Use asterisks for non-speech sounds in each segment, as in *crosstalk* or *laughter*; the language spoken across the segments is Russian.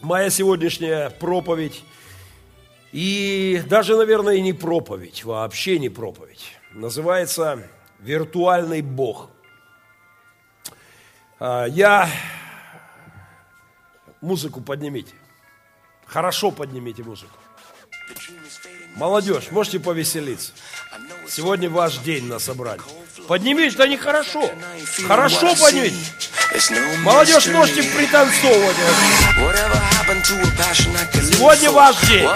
моя сегодняшняя проповедь, и даже, наверное, не проповедь, вообще не проповедь, называется «Виртуальный Бог». А, я... Музыку поднимите. Хорошо поднимите музыку. Молодежь, можете повеселиться. Сегодня ваш день на собрании. Поднимите, да нехорошо. Хорошо поднимите. Молодежь, можете пританцовывать. Сегодня ваш день.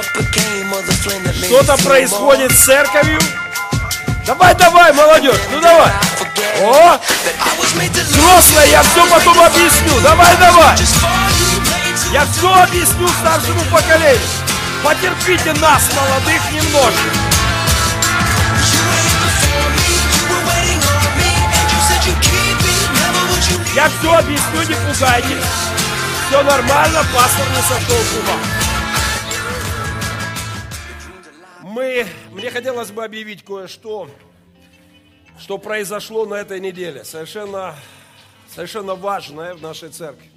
Что-то происходит с церковью. Давай, давай, молодежь, ну давай. О, взрослые, я все потом объясню. Давай, давай. Я все объясню старшему поколению. Потерпите нас, молодых, немножко. Я все объясню, не пугайтесь. Все нормально, пастор не сошел с ума. Мы, мне хотелось бы объявить кое-что, что произошло на этой неделе. Совершенно, совершенно важное в нашей церкви.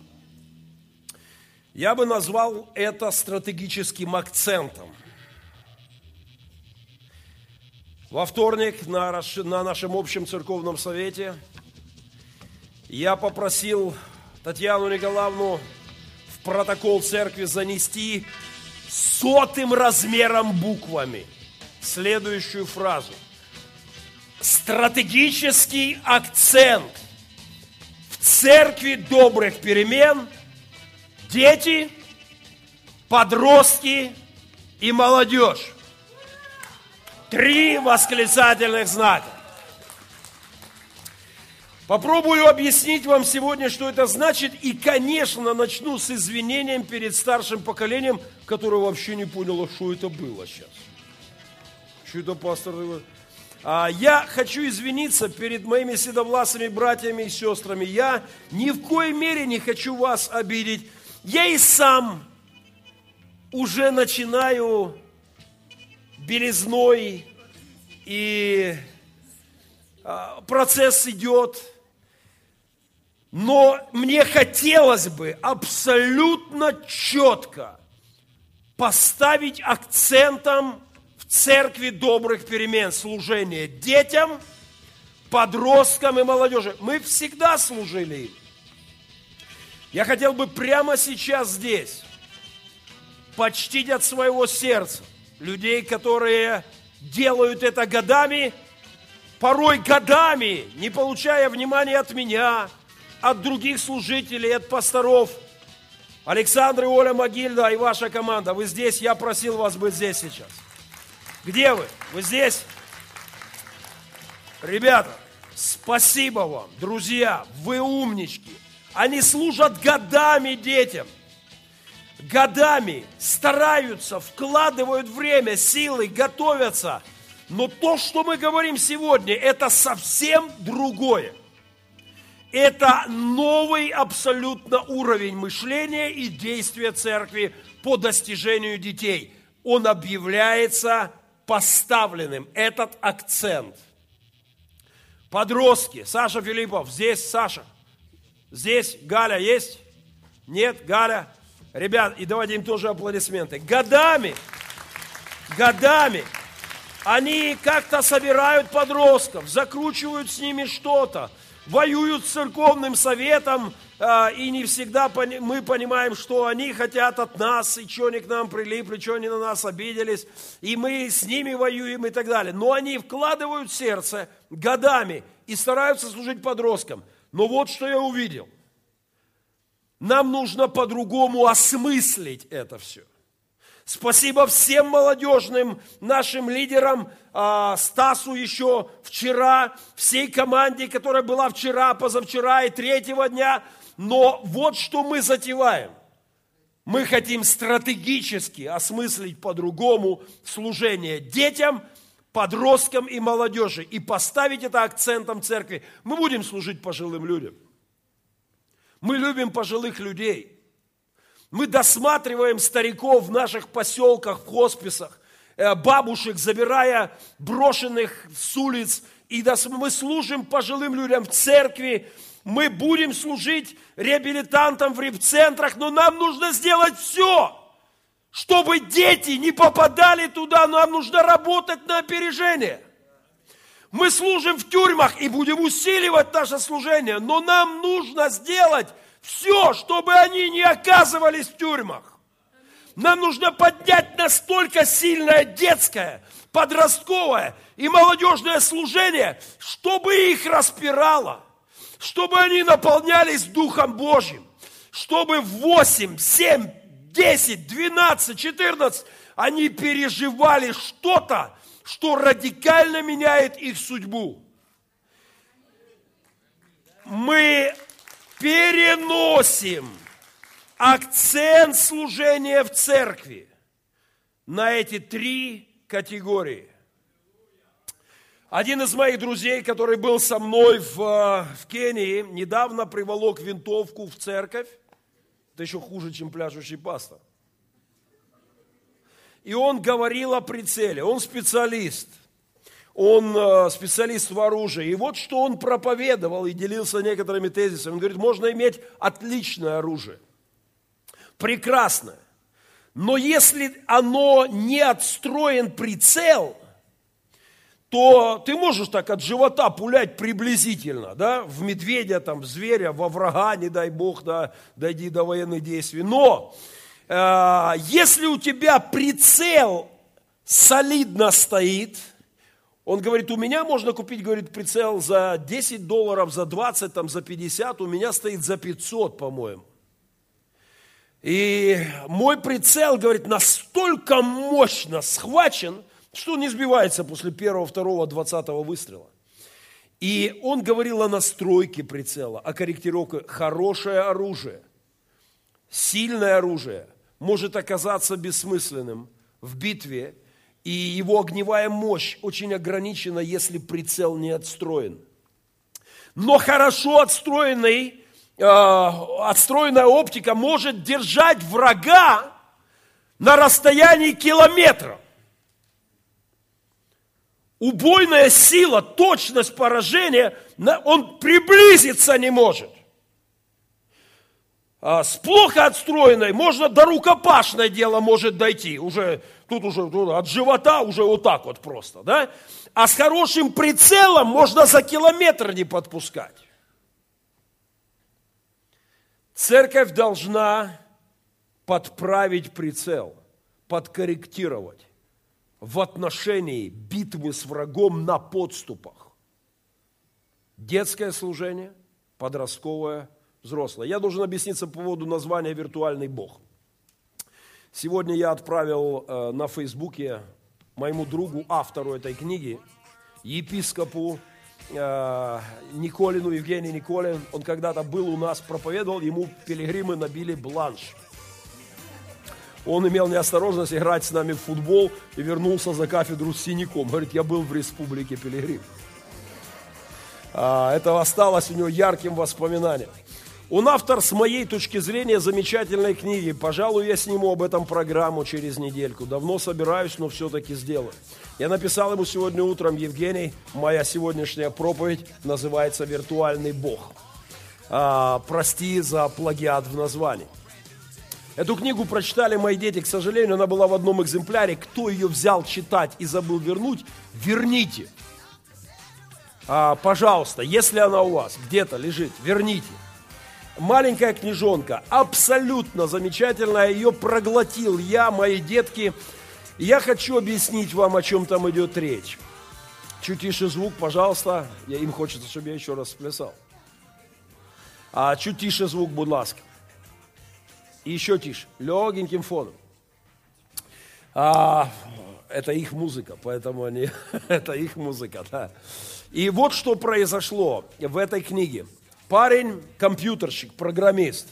Я бы назвал это стратегическим акцентом. Во вторник на, на нашем общем церковном совете я попросил Татьяну Николаевну в протокол церкви занести сотым размером буквами следующую фразу. Стратегический акцент в церкви добрых перемен – дети, подростки и молодежь. Три восклицательных знака. Попробую объяснить вам сегодня, что это значит. И, конечно, начну с извинением перед старшим поколением, которое вообще не поняло, что это было сейчас. Что это пастор? А, я хочу извиниться перед моими седовласыми братьями и сестрами. Я ни в коей мере не хочу вас обидеть. Я и сам уже начинаю белизной, и а, процесс идет. Но мне хотелось бы абсолютно четко поставить акцентом в церкви добрых перемен служение детям, подросткам и молодежи. Мы всегда служили им. Я хотел бы прямо сейчас здесь почтить от своего сердца людей, которые делают это годами, порой годами, не получая внимания от меня, от других служителей, от пасторов. Александр и Оля Могильда и ваша команда, вы здесь, я просил вас быть здесь сейчас. Где вы? Вы здесь? Ребята, спасибо вам, друзья, вы умнички. Они служат годами детям. Годами стараются, вкладывают время, силы, готовятся. Но то, что мы говорим сегодня, это совсем другое. Это новый абсолютно уровень мышления и действия церкви по достижению детей. Он объявляется поставленным, этот акцент. Подростки, Саша Филиппов, здесь Саша – Здесь Галя есть? Нет, Галя? Ребят, и давайте им тоже аплодисменты. Годами, годами они как-то собирают подростков, закручивают с ними что-то, воюют с церковным советом, а, и не всегда мы понимаем, что они хотят от нас, и что они к нам прилипли, что они на нас обиделись, и мы с ними воюем и так далее. Но они вкладывают сердце годами и стараются служить подросткам – но вот что я увидел. Нам нужно по-другому осмыслить это все. Спасибо всем молодежным нашим лидерам, Стасу еще вчера, всей команде, которая была вчера, позавчера и третьего дня. Но вот что мы затеваем. Мы хотим стратегически осмыслить по-другому служение детям – подросткам и молодежи и поставить это акцентом церкви. Мы будем служить пожилым людям. Мы любим пожилых людей. Мы досматриваем стариков в наших поселках, в хосписах, бабушек, забирая брошенных с улиц. И мы служим пожилым людям в церкви. Мы будем служить реабилитантам в реп-центрах, но нам нужно сделать все, чтобы дети не попадали туда. Нам нужно работать на опережение. Мы служим в тюрьмах и будем усиливать наше служение, но нам нужно сделать все, чтобы они не оказывались в тюрьмах. Нам нужно поднять настолько сильное детское, подростковое и молодежное служение, чтобы их распирало, чтобы они наполнялись Духом Божьим, чтобы в 8, 7, 10, 12, 14 они переживали что-то, что радикально меняет их судьбу. Мы переносим акцент служения в церкви на эти три категории. Один из моих друзей, который был со мной в, в Кении, недавно приволок винтовку в церковь. Это еще хуже, чем пляшущий пастор. И он говорил о прицеле, он специалист, он э, специалист в оружии. И вот что он проповедовал и делился некоторыми тезисами. Он говорит, можно иметь отличное оружие, прекрасное. Но если оно не отстроен прицел, то ты можешь так от живота пулять приблизительно, да, в медведя, там, в зверя, во врага, не дай бог, да, дойди до военных действий. Но Э, если у тебя прицел солидно стоит, он говорит, у меня можно купить, говорит, прицел за 10 долларов, за 20, там, за 50, у меня стоит за 500, по-моему. И мой прицел, говорит, настолько мощно схвачен, что он не сбивается после первого, второго, двадцатого выстрела. И он говорил о настройке прицела, о корректировке. Хорошее оружие, сильное оружие – может оказаться бессмысленным в битве, и его огневая мощь очень ограничена, если прицел не отстроен. Но хорошо отстроенный, отстроенная оптика может держать врага на расстоянии километра. Убойная сила, точность поражения, он приблизиться не может. А, с плохо отстроенной можно до рукопашное дело может дойти. Уже, тут уже тут от живота уже вот так вот просто. Да? А с хорошим прицелом можно за километр не подпускать. Церковь должна подправить прицел, подкорректировать в отношении битвы с врагом на подступах. Детское служение, подростковое взрослая. Я должен объясниться по поводу названия «Виртуальный Бог». Сегодня я отправил э, на Фейсбуке моему другу, автору этой книги, епископу э, Николину, Евгению Николин. Он когда-то был у нас, проповедовал, ему пилигримы набили бланш. Он имел неосторожность играть с нами в футбол и вернулся за кафедру с синяком. Говорит, я был в республике Пилигрим. А, это осталось у него ярким воспоминанием. Он автор, с моей точки зрения, замечательной книги. Пожалуй, я сниму об этом программу через недельку. Давно собираюсь, но все-таки сделаю. Я написал ему сегодня утром, Евгений, моя сегодняшняя проповедь называется «Виртуальный Бог». А, прости за плагиат в названии. Эту книгу прочитали мои дети, к сожалению, она была в одном экземпляре. Кто ее взял читать и забыл вернуть, верните. А, пожалуйста, если она у вас где-то лежит, верните маленькая книжонка, абсолютно замечательная, ее проглотил я, мои детки. Я хочу объяснить вам, о чем там идет речь. Чуть тише звук, пожалуйста. Я, им хочется, чтобы я еще раз сплясал. А чуть тише звук, будь ласка. И еще тише, легеньким фоном. А, это их музыка, поэтому они, *laughs* это их музыка, да. И вот что произошло в этой книге парень, компьютерщик, программист,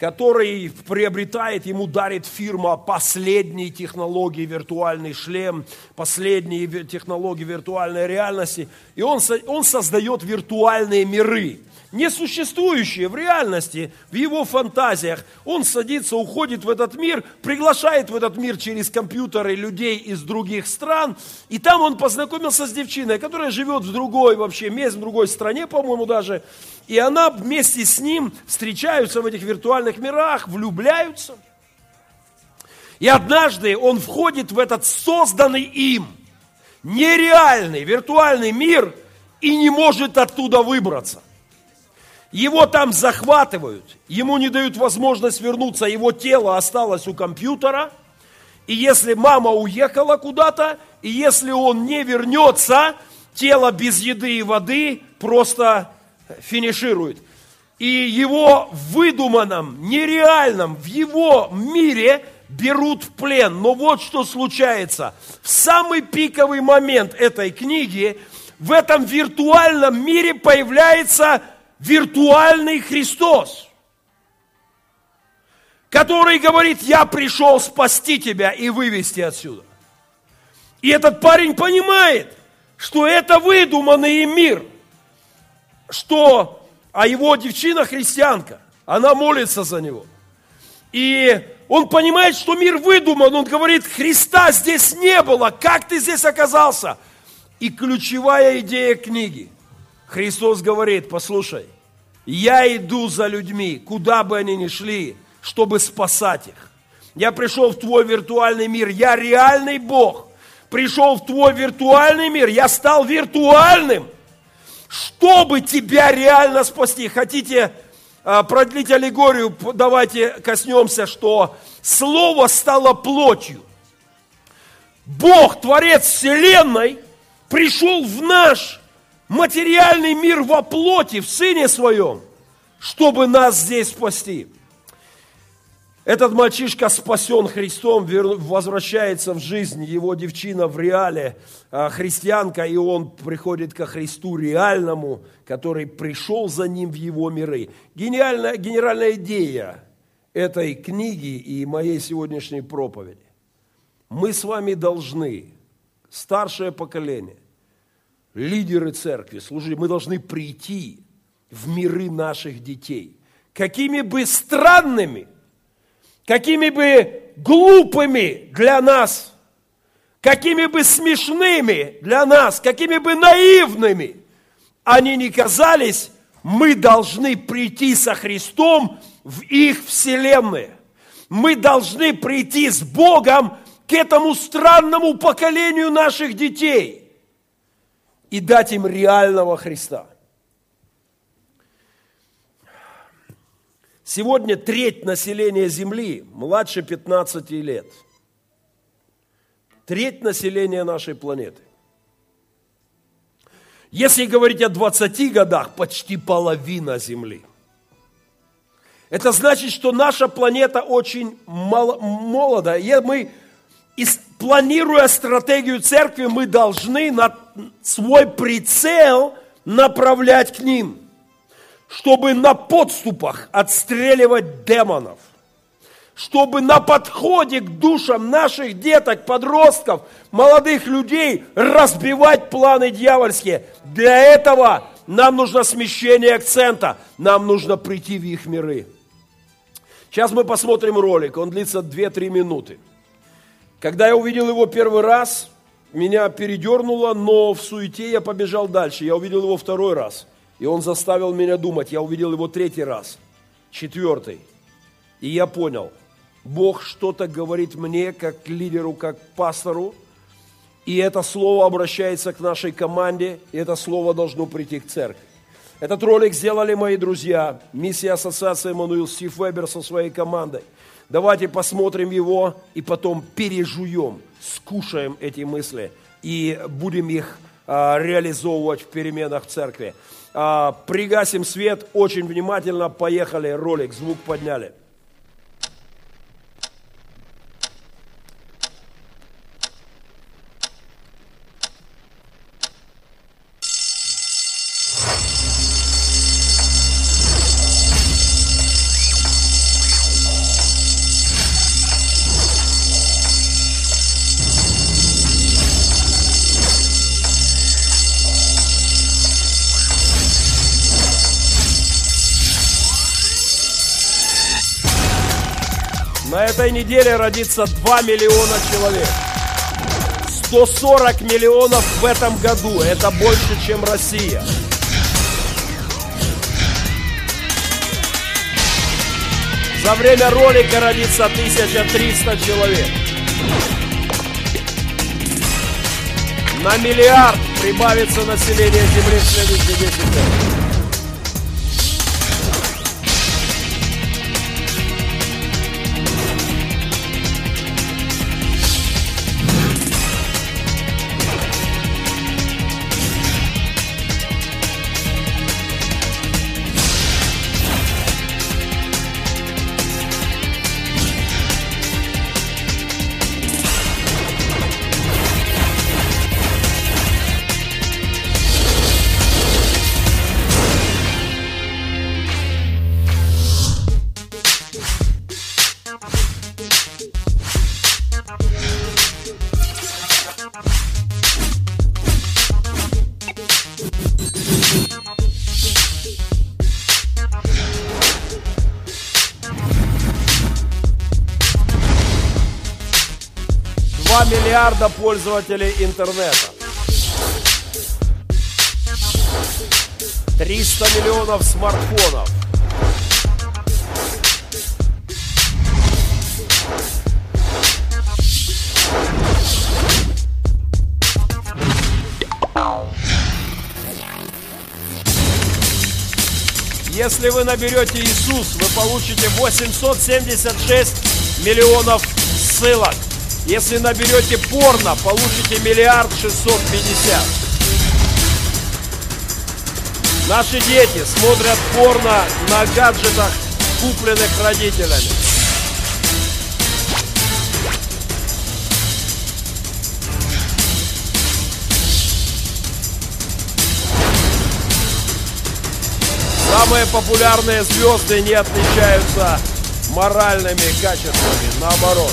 который приобретает, ему дарит фирма последние технологии виртуальный шлем, последние технологии виртуальной реальности, и он, он создает виртуальные миры. Несуществующее в реальности, в его фантазиях. Он садится, уходит в этот мир, приглашает в этот мир через компьютеры людей из других стран, и там он познакомился с девчиной, которая живет в другой вообще месте, в другой стране, по-моему, даже, и она вместе с ним встречаются в этих виртуальных мирах, влюбляются. И однажды он входит в этот созданный им нереальный виртуальный мир и не может оттуда выбраться. Его там захватывают, ему не дают возможность вернуться, его тело осталось у компьютера, и если мама уехала куда-то, и если он не вернется, тело без еды и воды просто финиширует. И его в выдуманном, нереальном, в его мире берут в плен. Но вот что случается. В самый пиковый момент этой книги в этом виртуальном мире появляется виртуальный Христос, который говорит, я пришел спасти тебя и вывести отсюда. И этот парень понимает, что это выдуманный мир, что, а его девчина христианка, она молится за него. И он понимает, что мир выдуман, он говорит, Христа здесь не было, как ты здесь оказался? И ключевая идея книги – Христос говорит, послушай, я иду за людьми, куда бы они ни шли, чтобы спасать их. Я пришел в твой виртуальный мир, я реальный Бог. Пришел в твой виртуальный мир, я стал виртуальным, чтобы тебя реально спасти. Хотите а, продлить аллегорию, давайте коснемся, что Слово стало плотью. Бог, Творец Вселенной, пришел в наш материальный мир во плоти, в Сыне Своем, чтобы нас здесь спасти. Этот мальчишка спасен Христом, возвращается в жизнь, его девчина в реале, а, христианка, и он приходит ко Христу реальному, который пришел за ним в его миры. Гениальная, генеральная идея этой книги и моей сегодняшней проповеди. Мы с вами должны, старшее поколение, лидеры церкви, служители, мы должны прийти в миры наших детей. Какими бы странными, какими бы глупыми для нас, какими бы смешными для нас, какими бы наивными они ни казались, мы должны прийти со Христом в их вселенные. Мы должны прийти с Богом к этому странному поколению наших детей – и дать им реального Христа. Сегодня треть населения Земли младше 15 лет. Треть населения нашей планеты. Если говорить о 20 годах, почти половина Земли. Это значит, что наша планета очень молода. И мы планируя стратегию церкви, мы должны на свой прицел направлять к ним, чтобы на подступах отстреливать демонов, чтобы на подходе к душам наших деток, подростков, молодых людей разбивать планы дьявольские. Для этого нам нужно смещение акцента, нам нужно прийти в их миры. Сейчас мы посмотрим ролик, он длится 2-3 минуты. Когда я увидел его первый раз, меня передернуло, но в суете я побежал дальше. Я увидел его второй раз, и он заставил меня думать. Я увидел его третий раз, четвертый. И я понял, Бог что-то говорит мне, как лидеру, как пастору, и это слово обращается к нашей команде, и это слово должно прийти к церкви. Этот ролик сделали мои друзья, миссия ассоциации Эммануил Стив Вебер со своей командой – Давайте посмотрим его и потом пережуем, скушаем эти мысли и будем их а, реализовывать в переменах в церкви. А, пригасим свет, очень внимательно, поехали, ролик, звук подняли. Этой неделе родится 2 миллиона человек. 140 миллионов в этом году. Это больше, чем Россия. За время ролика родится 1300 человек. На миллиард прибавится население Земли в следующие 10 лет. Миллиарда пользователей интернета. 300 миллионов смартфонов. Если вы наберете Иисус, вы получите 876 миллионов ссылок. Если наберете порно, получите миллиард шестьсот пятьдесят. Наши дети смотрят порно на гаджетах, купленных родителями. Самые популярные звезды не отличаются моральными качествами, наоборот.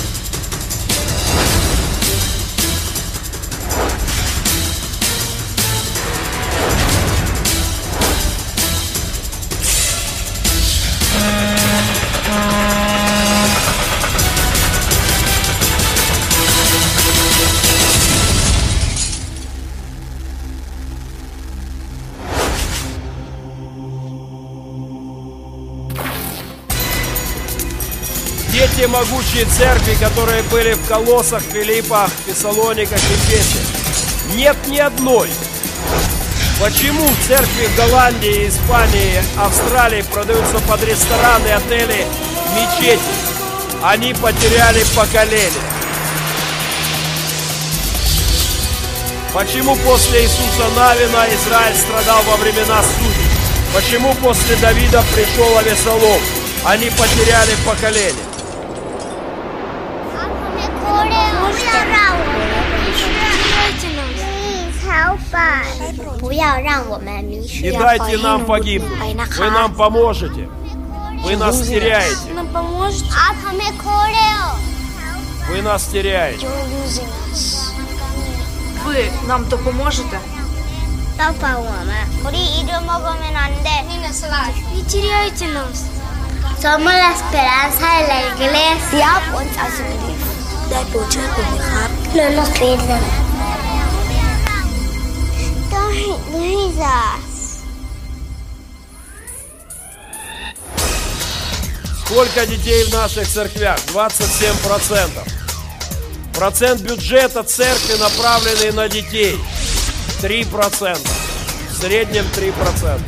Дети могучие церкви, которые были в Колоссах, Филиппах, Фессалониках и Фесе. Нет ни одной. Почему церкви в Голландии, Испании, Австралии продаются под рестораны, отели, мечети? Они потеряли поколение. Почему после Иисуса Навина Израиль страдал во времена судей? Почему после Давида пришел Авесолом? Они потеряли поколение. Не дайте нам погибнуть. Вы нам поможете. Вы нас теряете. А Вы нас теряете. Вы нам то допоможете? Не теряйте нас. Somos la esperanza de la iglesia. Help us as a belief. That will check. No nos pierdan. Jesus. Сколько детей в наших церквях? 27%. Процент бюджета церкви, направленный на детей. 3%. В среднем 3%.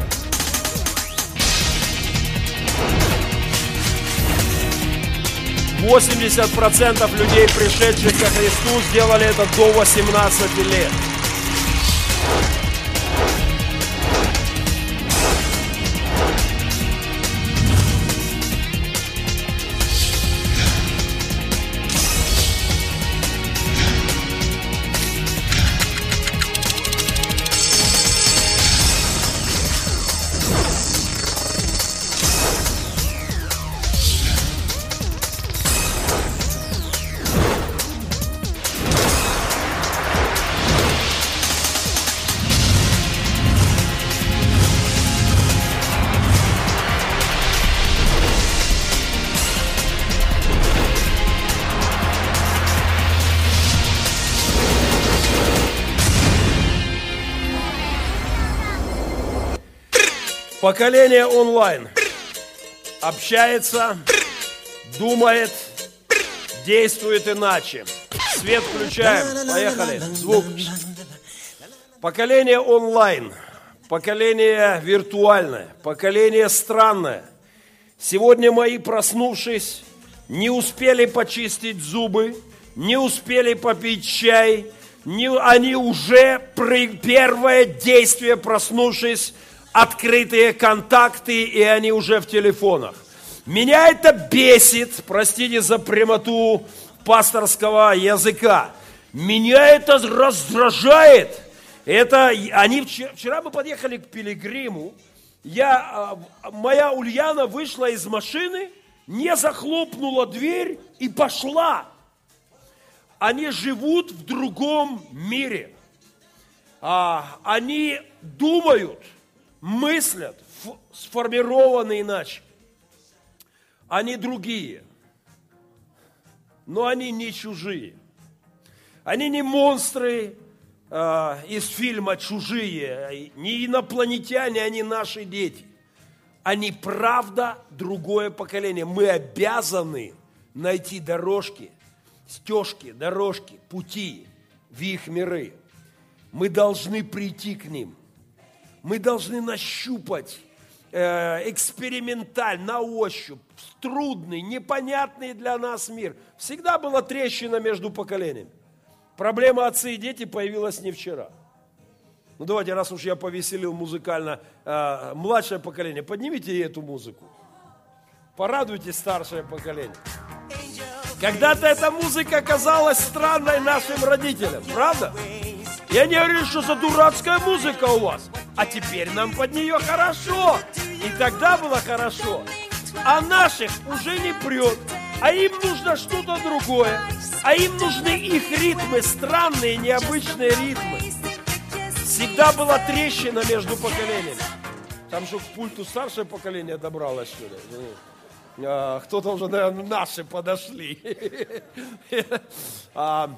Восемьдесят процентов людей, пришедших ко Христу, сделали это до 18 лет. Поколение онлайн общается, думает, действует иначе. Свет включаем. Поехали. Звук. Поколение онлайн. Поколение виртуальное. Поколение странное. Сегодня мои, проснувшись, не успели почистить зубы, не успели попить чай, не, они уже при, первое действие, проснувшись, открытые контакты, и они уже в телефонах. Меня это бесит, простите за прямоту пасторского языка. Меня это раздражает. Это они вчера, вчера мы подъехали к Пилигриму. Я, а, моя Ульяна вышла из машины, не захлопнула дверь и пошла. Они живут в другом мире. А, они думают, мыслят, сформированы иначе. Они другие, но они не чужие. Они не монстры э, из фильма «Чужие», не инопланетяне, они наши дети. Они правда другое поколение. Мы обязаны найти дорожки, стежки, дорожки, пути в их миры. Мы должны прийти к ним мы должны нащупать э, эксперименталь, на ощупь, трудный, непонятный для нас мир. Всегда была трещина между поколениями. Проблема отцы и дети появилась не вчера. Ну давайте, раз уж я повеселил музыкально э, младшее поколение, поднимите эту музыку. Порадуйте старшее поколение. Когда-то эта музыка казалась странной нашим родителям, правда? Я не говорю, что за дурацкая музыка у вас а теперь нам под нее хорошо. И тогда было хорошо. А наших уже не прет, а им нужно что-то другое. А им нужны их ритмы, странные, необычные ритмы. Всегда была трещина между поколениями. Там же к пульту старшее поколение добралось, что ли. Ну, а, кто-то уже, наверное, наши подошли. *laughs* А,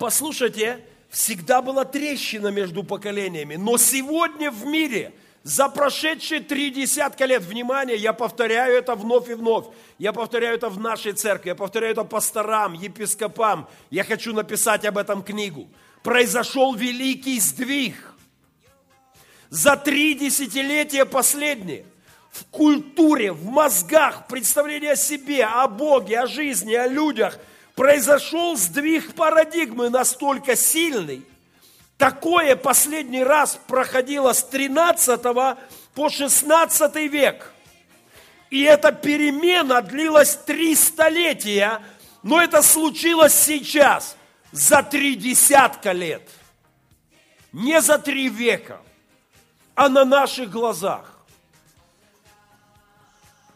послушайте, всегда была трещина между поколениями. Но сегодня в мире, за прошедшие три десятка лет, внимание, я повторяю это вновь и вновь, я повторяю это в нашей церкви, я повторяю это пасторам, епископам, я хочу написать об этом книгу. Произошел великий сдвиг. За три десятилетия последние в культуре, в мозгах, представлении о себе, о Боге, о жизни, о людях – произошел сдвиг парадигмы настолько сильный. Такое последний раз проходило с 13 по 16 век. И эта перемена длилась три столетия, но это случилось сейчас, за три десятка лет. Не за три века, а на наших глазах.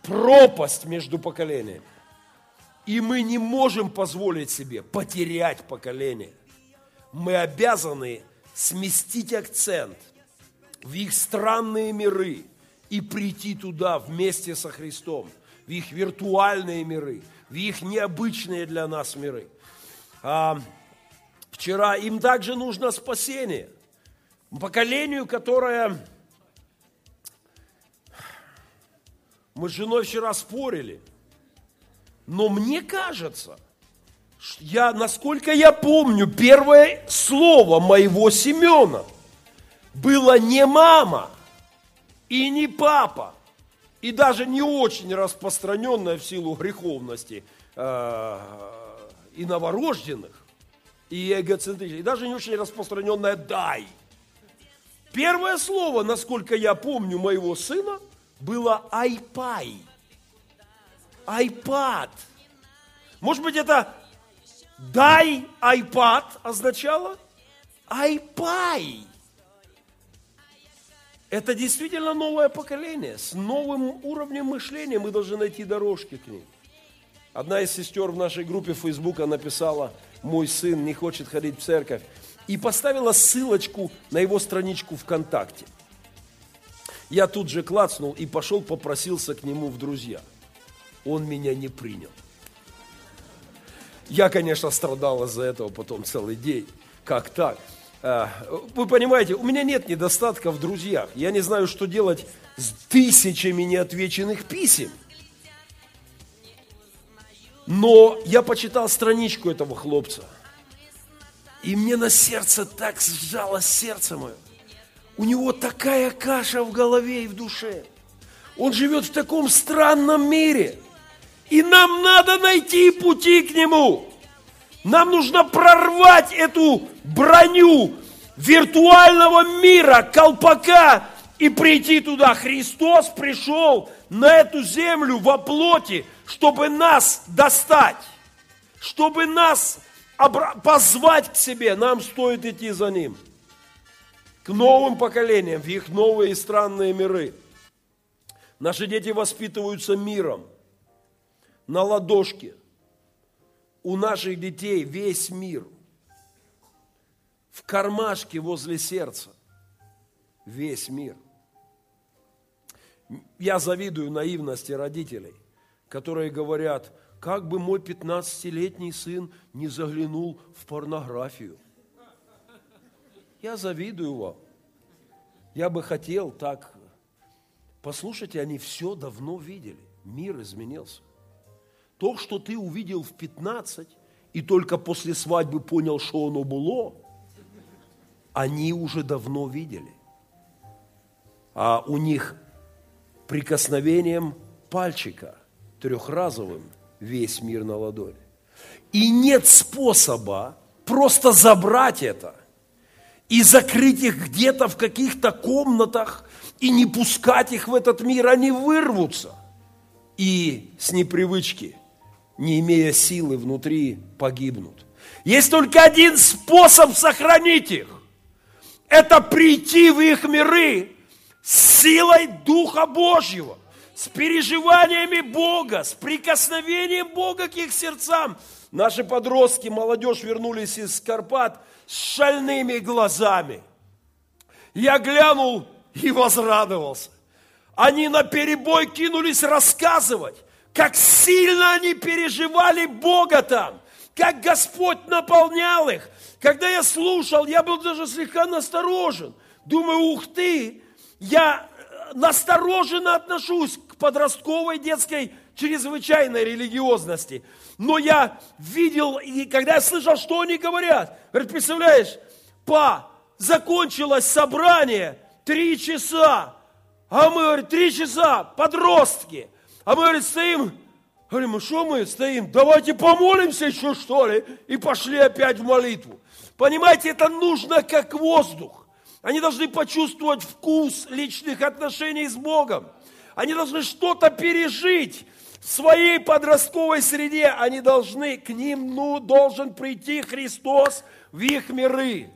Пропасть между поколениями. И мы не можем позволить себе потерять поколение. Мы обязаны сместить акцент в их странные миры и прийти туда вместе со Христом, в их виртуальные миры, в их необычные для нас миры. А, вчера им также нужно спасение. Поколению, которое... Мы с женой вчера спорили – но мне кажется, я, насколько я помню, первое слово моего Семена было не мама и не папа, и даже не очень распространенное в силу греховности э, и новорожденных, и эгоцентричных, и даже не очень распространенное «дай». Первое слово, насколько я помню, моего сына было «айпай» iPad. Может быть, это дай iPad означало iPay. Это действительно новое поколение с новым уровнем мышления. Мы должны найти дорожки к ним. Одна из сестер в нашей группе Фейсбука написала, мой сын не хочет ходить в церковь, и поставила ссылочку на его страничку ВКонтакте. Я тут же клацнул и пошел попросился к нему в друзья – он меня не принял. Я, конечно, страдал из-за этого потом целый день. Как так? А, вы понимаете, у меня нет недостатка в друзьях. Я не знаю, что делать с тысячами неотвеченных писем. Но я почитал страничку этого хлопца. И мне на сердце так сжало сердце мое. У него такая каша в голове и в душе. Он живет в таком странном мире. И нам надо найти пути к нему. Нам нужно прорвать эту броню виртуального мира, колпака, и прийти туда. Христос пришел на эту землю во плоти, чтобы нас достать, чтобы нас позвать к себе. Нам стоит идти за Ним. К новым поколениям, в их новые и странные миры. Наши дети воспитываются миром, на ладошке. У наших детей весь мир – в кармашке возле сердца весь мир. Я завидую наивности родителей, которые говорят, как бы мой 15-летний сын не заглянул в порнографию. Я завидую вам. Я бы хотел так. Послушайте, они все давно видели. Мир изменился. То, что ты увидел в 15, и только после свадьбы понял, что оно было – они уже давно видели. А у них прикосновением пальчика трехразовым весь мир на ладони. И нет способа просто забрать это и закрыть их где-то в каких-то комнатах и не пускать их в этот мир. Они вырвутся и с непривычки, не имея силы внутри, погибнут. Есть только один способ сохранить их это прийти в их миры с силой Духа Божьего, с переживаниями Бога, с прикосновением Бога к их сердцам. Наши подростки, молодежь вернулись из Карпат с шальными глазами. Я глянул и возрадовался. Они на перебой кинулись рассказывать, как сильно они переживали Бога там, как Господь наполнял их, когда я слушал, я был даже слегка насторожен. Думаю, ух ты, я э, настороженно отношусь к подростковой детской чрезвычайной религиозности. Но я видел, и когда я слышал, что они говорят, говорит, представляешь, па, закончилось собрание, три часа, а мы, говорит, три часа, подростки, а мы, говорит, стоим, говорим, ну что мы стоим, давайте помолимся еще, что ли, и пошли опять в молитву. Понимаете, это нужно как воздух. Они должны почувствовать вкус личных отношений с Богом. Они должны что-то пережить в своей подростковой среде. Они должны, к ним ну, должен прийти Христос в их миры.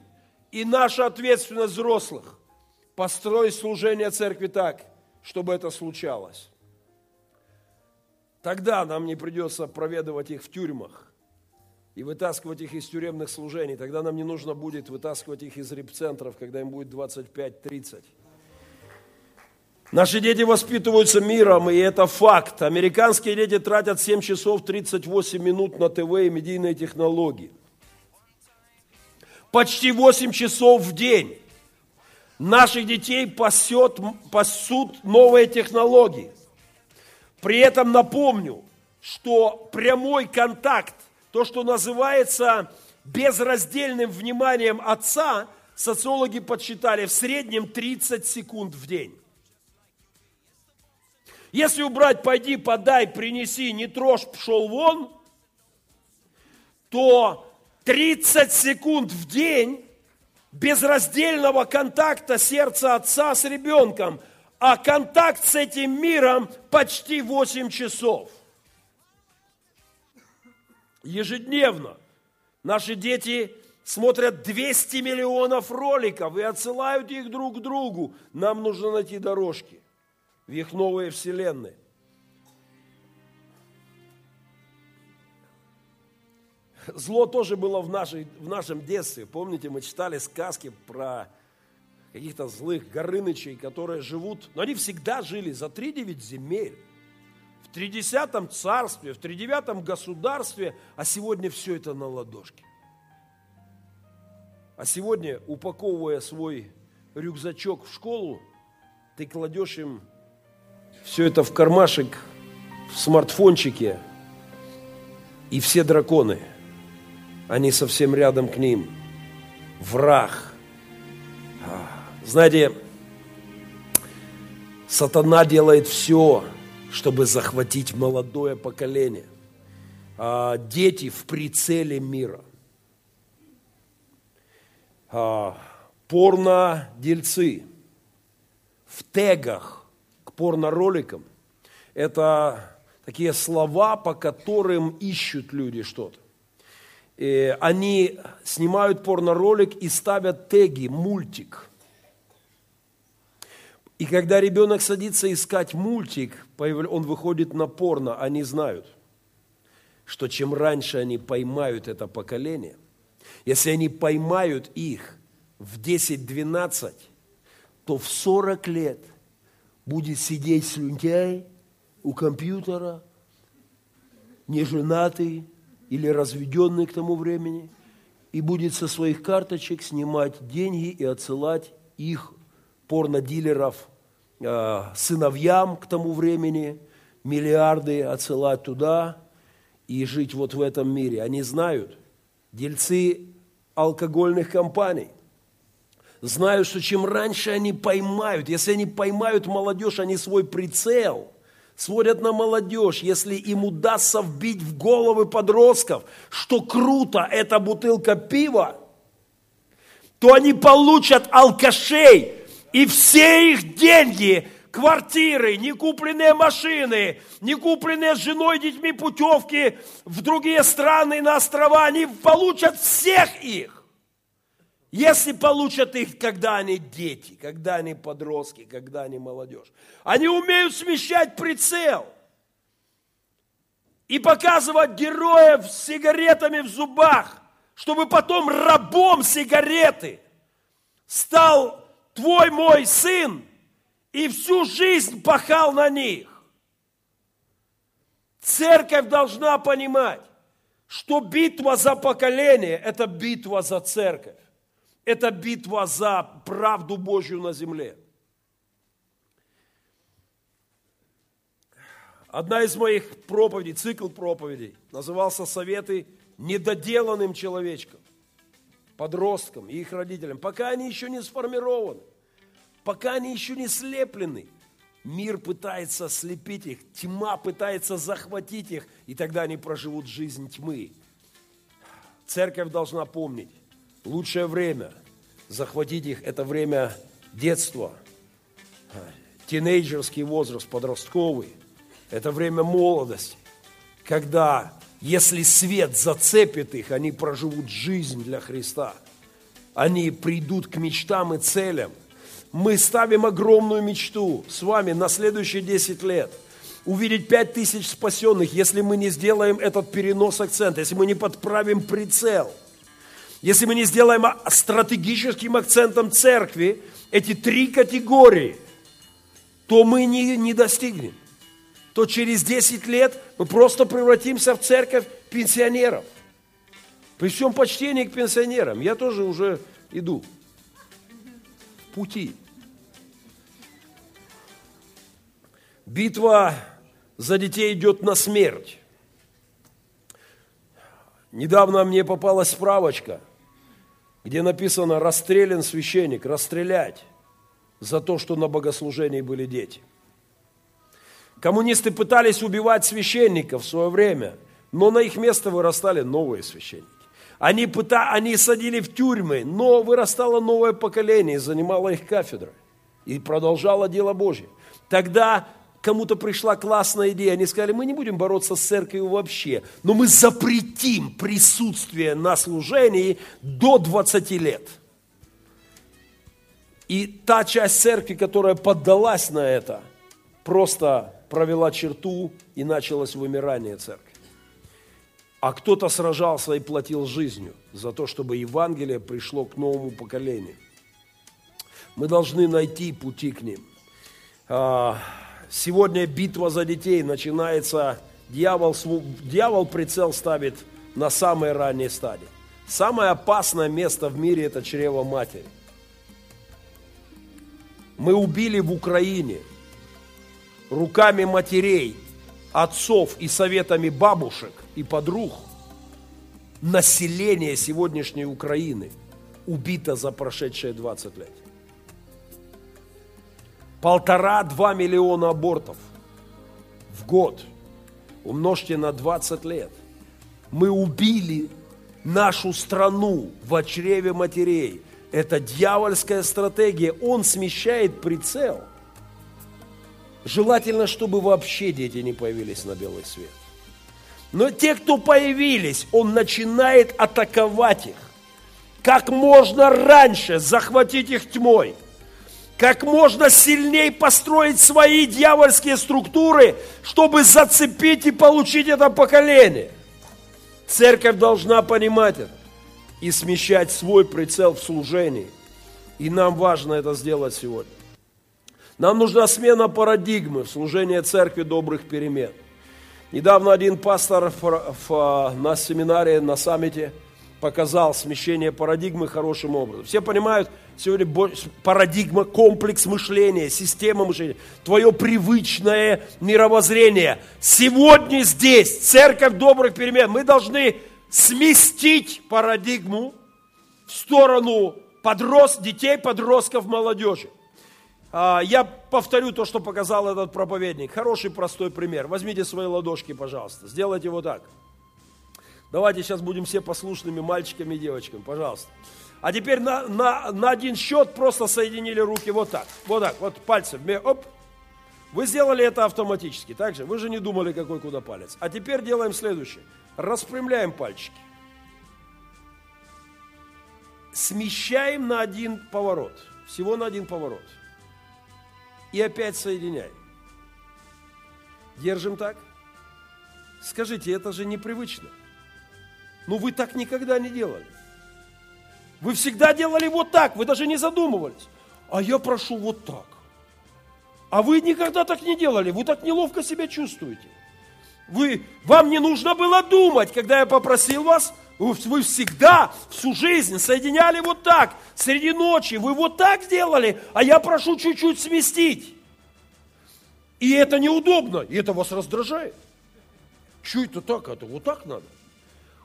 И наша ответственность взрослых – построить служение церкви так, чтобы это случалось. Тогда нам не придется проведывать их в тюрьмах и вытаскивать их из тюремных служений. Тогда нам не нужно будет вытаскивать их из репцентров, когда им будет 25-30. Наши дети воспитываются миром, и это факт. Американские дети тратят 7 часов 38 минут на ТВ и медийные технологии. Почти 8 часов в день. Наших детей пасет, пасут новые технологии. При этом напомню, что прямой контакт то, что называется безраздельным вниманием отца, социологи подсчитали в среднем 30 секунд в день. Если убрать «пойди, подай, принеси, не трожь, пшел вон», то 30 секунд в день безраздельного контакта сердца отца с ребенком, а контакт с этим миром почти 8 часов ежедневно. Наши дети смотрят 200 миллионов роликов и отсылают их друг к другу. Нам нужно найти дорожки в их новые вселенные. Зло тоже было в, нашей, в нашем детстве. Помните, мы читали сказки про каких-то злых горынычей, которые живут, но они всегда жили за 3-9 земель в тридесятом царстве, в тридевятом государстве, а сегодня все это на ладошке. А сегодня, упаковывая свой рюкзачок в школу, ты кладешь им все это в кармашек, в смартфончике, и все драконы, они совсем рядом к ним. Враг. Знаете, сатана делает все, чтобы захватить молодое поколение. А, дети в прицеле мира. А, порнодельцы в тегах к порнороликам. Это такие слова, по которым ищут люди что-то. И они снимают порноролик и ставят теги «мультик». И когда ребенок садится искать мультик, он выходит на порно, они знают, что чем раньше они поймают это поколение, если они поймают их в 10-12, то в 40 лет будет сидеть слюнтяй у компьютера, неженатый или разведенный к тому времени, и будет со своих карточек снимать деньги и отсылать их порнодилеров сыновьям к тому времени, миллиарды отсылать туда и жить вот в этом мире. Они знают, дельцы алкогольных компаний, знают, что чем раньше они поймают, если они поймают молодежь, они свой прицел сводят на молодежь, если им удастся вбить в головы подростков, что круто, эта бутылка пива, то они получат алкашей, и все их деньги, квартиры, не купленные машины, не купленные с женой детьми путевки в другие страны, на острова, они получат всех их. Если получат их, когда они дети, когда они подростки, когда они молодежь. Они умеют смещать прицел и показывать героев с сигаретами в зубах, чтобы потом рабом сигареты стал твой мой сын и всю жизнь пахал на них. Церковь должна понимать, что битва за поколение – это битва за церковь. Это битва за правду Божью на земле. Одна из моих проповедей, цикл проповедей, назывался «Советы недоделанным человечкам, подросткам и их родителям, пока они еще не сформированы, пока они еще не слеплены. Мир пытается слепить их, тьма пытается захватить их, и тогда они проживут жизнь тьмы. Церковь должна помнить, лучшее время захватить их – это время детства, тинейджерский возраст, подростковый. Это время молодости, когда, если свет зацепит их, они проживут жизнь для Христа. Они придут к мечтам и целям. Мы ставим огромную мечту с вами на следующие 10 лет – увидеть пять тысяч спасенных, если мы не сделаем этот перенос акцента, если мы не подправим прицел – если мы не сделаем стратегическим акцентом церкви эти три категории, то мы не, не достигнем. То через 10 лет мы просто превратимся в церковь пенсионеров. При всем почтении к пенсионерам, я тоже уже иду пути. Битва за детей идет на смерть. Недавно мне попалась справочка – где написано «расстрелян священник», «расстрелять» за то, что на богослужении были дети. Коммунисты пытались убивать священников в свое время, но на их место вырастали новые священники. Они, пыта... они садили в тюрьмы, но вырастало новое поколение занимало их кафедры. И продолжало дело Божье. Тогда кому-то пришла классная идея, они сказали, мы не будем бороться с церковью вообще, но мы запретим присутствие на служении до 20 лет. И та часть церкви, которая поддалась на это, просто провела черту и началось вымирание церкви. А кто-то сражался и платил жизнью за то, чтобы Евангелие пришло к новому поколению. Мы должны найти пути к ним. А, Сегодня битва за детей начинается, дьявол, дьявол прицел ставит на самые ранние стадии. Самое опасное место в мире – это чрево матери. Мы убили в Украине руками матерей, отцов и советами бабушек и подруг население сегодняшней Украины убито за прошедшие 20 лет. Полтора-два миллиона абортов в год. Умножьте на 20 лет. Мы убили нашу страну в чреве матерей. Это дьявольская стратегия. Он смещает прицел. Желательно, чтобы вообще дети не появились на белый свет. Но те, кто появились, он начинает атаковать их. Как можно раньше захватить их тьмой. Как можно сильнее построить свои дьявольские структуры, чтобы зацепить и получить это поколение. Церковь должна понимать это и смещать свой прицел в служении. И нам важно это сделать сегодня. Нам нужна смена парадигмы в служении церкви добрых перемен. Недавно один пастор на семинаре, на саммите показал смещение парадигмы хорошим образом. Все понимают, сегодня парадигма, комплекс мышления, система мышления, твое привычное мировоззрение. Сегодня здесь, церковь добрых перемен, мы должны сместить парадигму в сторону подрост, детей, подростков, молодежи. А, я повторю то, что показал этот проповедник. Хороший простой пример. Возьмите свои ладошки, пожалуйста. Сделайте вот так. Давайте сейчас будем все послушными мальчиками и девочками, пожалуйста. А теперь на, на, на один счет просто соединили руки вот так. Вот так, вот пальцы. Оп. Вы сделали это автоматически, так же? Вы же не думали, какой куда палец. А теперь делаем следующее. Распрямляем пальчики. Смещаем на один поворот. Всего на один поворот и опять соединяем. Держим так. Скажите, это же непривычно. Ну вы так никогда не делали. Вы всегда делали вот так, вы даже не задумывались. А я прошу вот так. А вы никогда так не делали, вы так неловко себя чувствуете. Вы, вам не нужно было думать, когда я попросил вас, вы всегда всю жизнь соединяли вот так, среди ночи, вы вот так делали, а я прошу чуть-чуть сместить. И это неудобно, и это вас раздражает. Что это так, это вот так надо.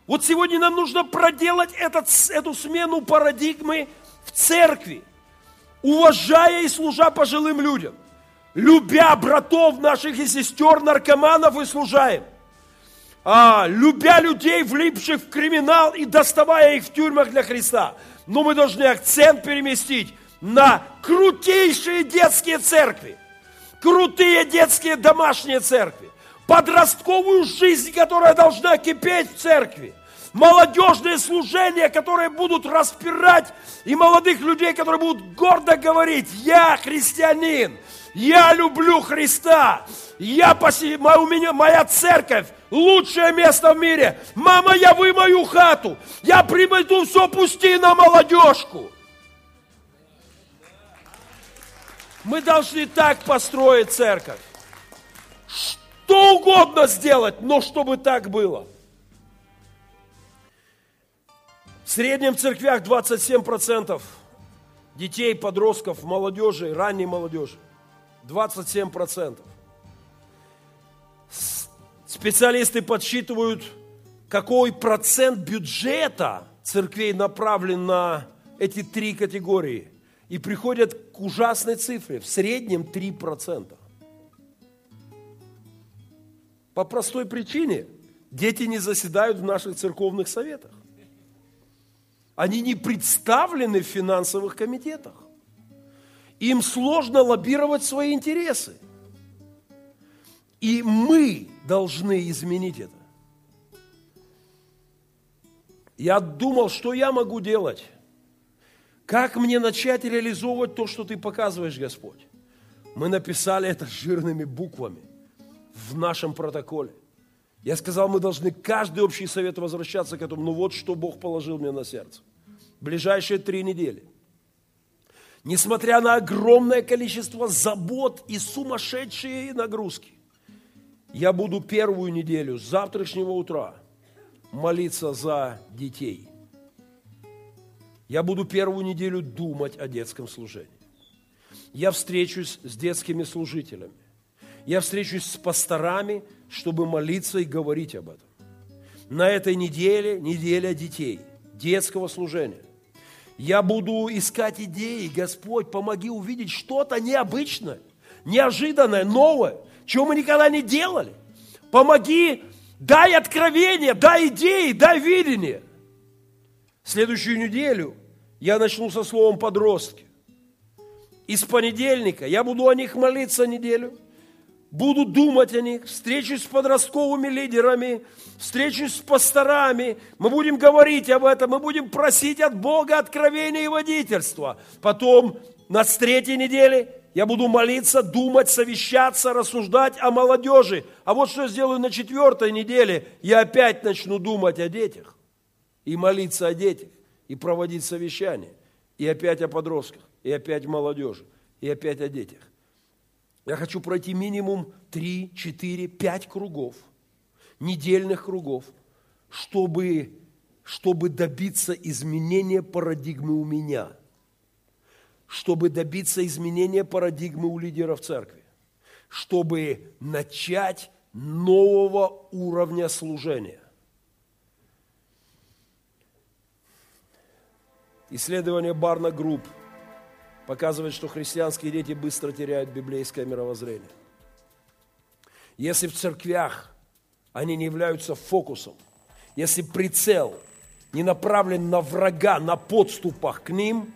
Вот сегодня нам нужно проделать этот, эту смену парадигмы в церкви, уважая и служа пожилым людям, любя братов наших и сестер, наркоманов и служаем – а, любя людей, влипших в криминал и доставая их в тюрьмах для Христа. Но мы должны акцент переместить на крутейшие детские церкви, крутые детские домашние церкви, подростковую жизнь, которая должна кипеть в церкви, молодежные служения, которые будут распирать, и молодых людей, которые будут гордо говорить, я христианин, я люблю Христа, я поси... у меня моя церковь лучшее место в мире. Мама, я вымою хату. Я приведу все, пусти на молодежку. Мы должны так построить церковь. Что угодно сделать, но чтобы так было. В среднем в церквях 27% детей, подростков, молодежи, ранней молодежи. 27%. Специалисты подсчитывают, какой процент бюджета церквей направлен на эти три категории. И приходят к ужасной цифре, в среднем 3%. По простой причине, дети не заседают в наших церковных советах. Они не представлены в финансовых комитетах. Им сложно лоббировать свои интересы. И мы должны изменить это. Я думал, что я могу делать. Как мне начать реализовывать то, что ты показываешь, Господь? Мы написали это жирными буквами в нашем протоколе. Я сказал, мы должны каждый общий совет возвращаться к этому. Ну вот что Бог положил мне на сердце. Ближайшие три недели. Несмотря на огромное количество забот и сумасшедшие нагрузки, я буду первую неделю с завтрашнего утра молиться за детей. Я буду первую неделю думать о детском служении. я встречусь с детскими служителями. Я встречусь с пасторами, чтобы молиться и говорить об этом. На этой неделе, неделя детей, детского служения. Я буду искать идеи. Господь, помоги увидеть что-то необычное, неожиданное, новое, чего мы никогда не делали. Помоги, дай откровение, дай идеи, дай видение. Следующую неделю я начну со словом подростки. И с понедельника я буду о них молиться неделю, буду думать о них, встречусь с подростковыми лидерами, встречусь с пасторами, мы будем говорить об этом, мы будем просить от Бога откровения и водительства. Потом на третьей неделе я буду молиться, думать, совещаться, рассуждать о молодежи. А вот что я сделаю на четвертой неделе, я опять начну думать о детях и молиться о детях, и проводить совещания, и опять о подростках, и опять молодежи, и опять о детях. Я хочу пройти минимум 3, 4, 5 кругов, недельных кругов, чтобы, чтобы добиться изменения парадигмы у меня, чтобы добиться изменения парадигмы у лидеров церкви, чтобы начать нового уровня служения. Исследование Barna Group показывает, что христианские дети быстро теряют библейское мировоззрение. Если в церквях они не являются фокусом, если прицел не направлен на врага, на подступах к ним,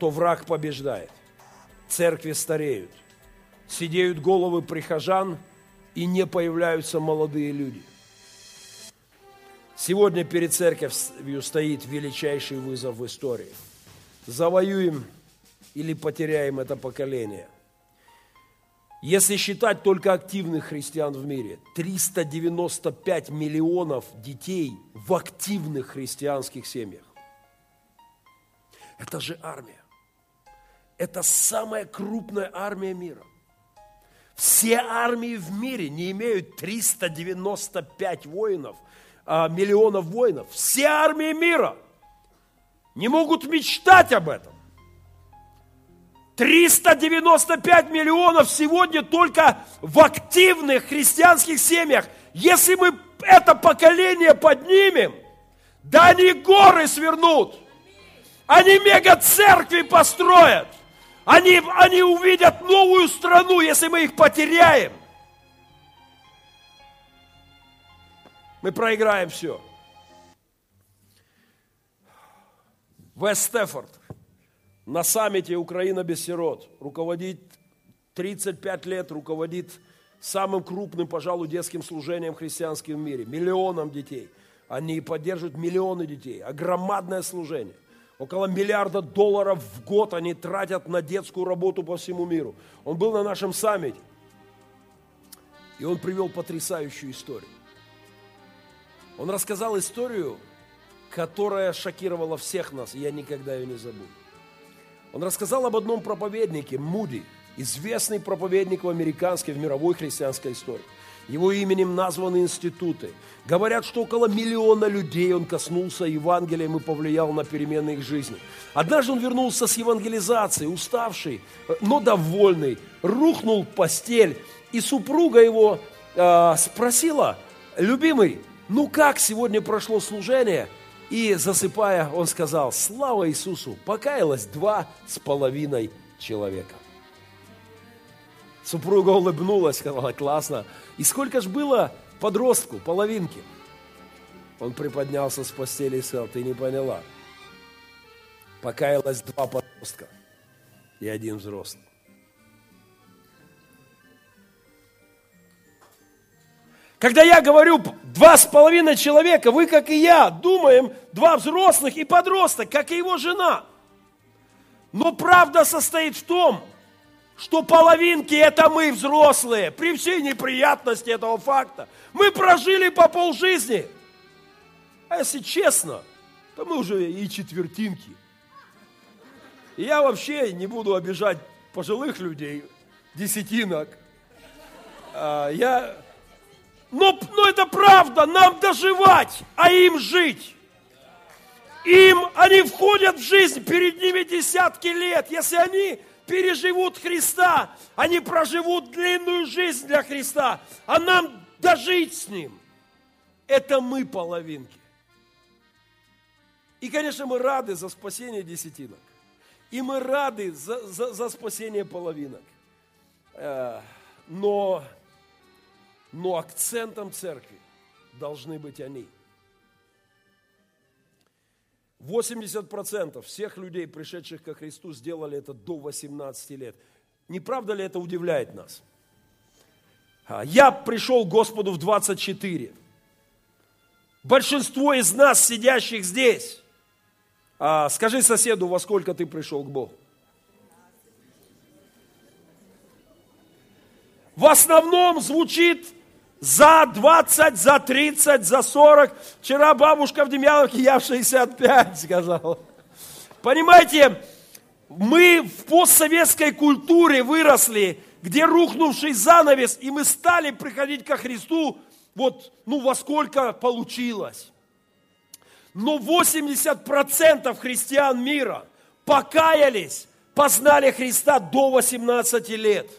то враг побеждает. Церкви стареют, седеют головы прихожан и не появляются молодые люди. Сегодня перед церковью стоит величайший вызов в истории. Завоюем или потеряем это поколение. Если считать только активных христиан в мире, 395 миллионов детей в активных христианских семьях. Это же армия. Это самая крупная армия мира. Все армии в мире не имеют 395 воинов, а, миллионов воинов. Все армии мира не могут мечтать об этом. 395 миллионов сегодня только в активных христианских семьях. Если мы это поколение поднимем, да они горы свернут. Они мега-церкви построят. Они, они увидят новую страну, если мы их потеряем. Мы проиграем все. Вест Стефорд на саммите «Украина без сирот» руководит 35 лет, руководит самым крупным, пожалуй, детским служением христианским в мире, миллионам детей. Они поддерживают миллионы детей, а громадное служение. Около миллиарда долларов в год они тратят на детскую работу по всему миру. Он был на нашем саммите, и он привел потрясающую историю. Он рассказал историю, которая шокировала всех нас, и я никогда ее не забуду. Он рассказал об одном проповеднике, Муди, известный проповедник в американской, в мировой христианской истории. Его именем названы институты. Говорят, что около миллиона людей он коснулся Евангелием и повлиял на перемены их жизни. Однажды он вернулся с евангелизацией, уставший, но довольный, рухнул в постель, и супруга его э, спросила, любимый, ну как сегодня прошло служение – и засыпая, он сказал, слава Иисусу, покаялось два с половиной человека. Супруга улыбнулась, сказала, классно. И сколько же было подростку, половинки? Он приподнялся с постели и сказал, ты не поняла. Покаялось два подростка и один взрослый. Когда я говорю два с половиной человека, вы, как и я, думаем, два взрослых и подросток, как и его жена. Но правда состоит в том, что половинки – это мы, взрослые, при всей неприятности этого факта. Мы прожили по полжизни. А если честно, то мы уже и четвертинки. И я вообще не буду обижать пожилых людей, десятинок. А, я но, но это правда, нам доживать, а им жить. Им, они входят в жизнь, перед ними десятки лет. Если они переживут Христа, они проживут длинную жизнь для Христа, а нам дожить с Ним. Это мы половинки. И, конечно, мы рады за спасение десятинок. И мы рады за, за, за спасение половинок. Э, но, но акцентом церкви должны быть они. 80% всех людей, пришедших ко Христу, сделали это до 18 лет. Не правда ли это удивляет нас? А, я пришел к Господу в 24. Большинство из нас, сидящих здесь, а, скажи соседу, во сколько ты пришел к Богу. В основном звучит за 20, за 30, за 40. Вчера бабушка в Демьяновке, я в 65 *laughs* сказала. Понимаете, мы в постсоветской культуре выросли, где рухнувший занавес, и мы стали приходить ко Христу, вот, ну, во сколько получилось. Но 80% христиан мира покаялись, познали Христа до 18 лет.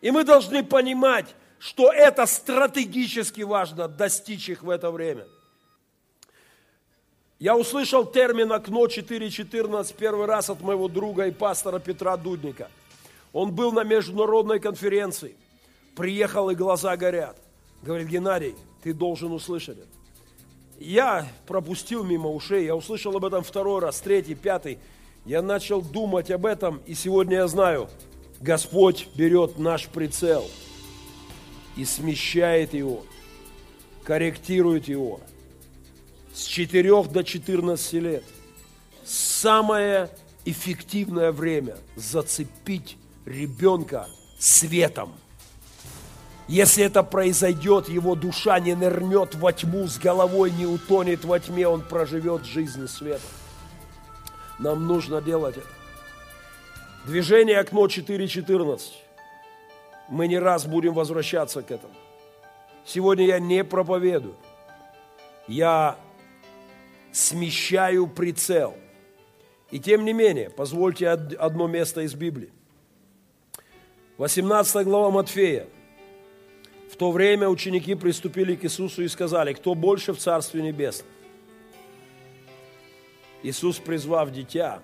И мы должны понимать, что это стратегически важно достичь их в это время. Я услышал термин «окно 4.14» первый раз от моего друга и пастора Петра Дудника. Он был на международной конференции, приехал и глаза горят. Говорит, Геннадий, ты должен услышать это. Я пропустил мимо ушей, я услышал об этом второй раз, третий, пятый. Я начал думать об этом, и сегодня я знаю, Господь берет наш прицел и смещает его, корректирует его. С 4 до 14 лет самое эффективное время зацепить ребенка светом – если это произойдет, его душа не нырнет во тьму с головой, не утонет во тьме, он проживет жизнь света. Нам нужно делать это. Движение окно 4.14. Мы не раз будем возвращаться к этому. Сегодня я не проповедую. Я смещаю прицел. И тем не менее, позвольте одно место из Библии. 18 глава Матфея, в то время ученики приступили к Иисусу и сказали, кто больше в Царстве Небесном? Иисус, призвав дитя,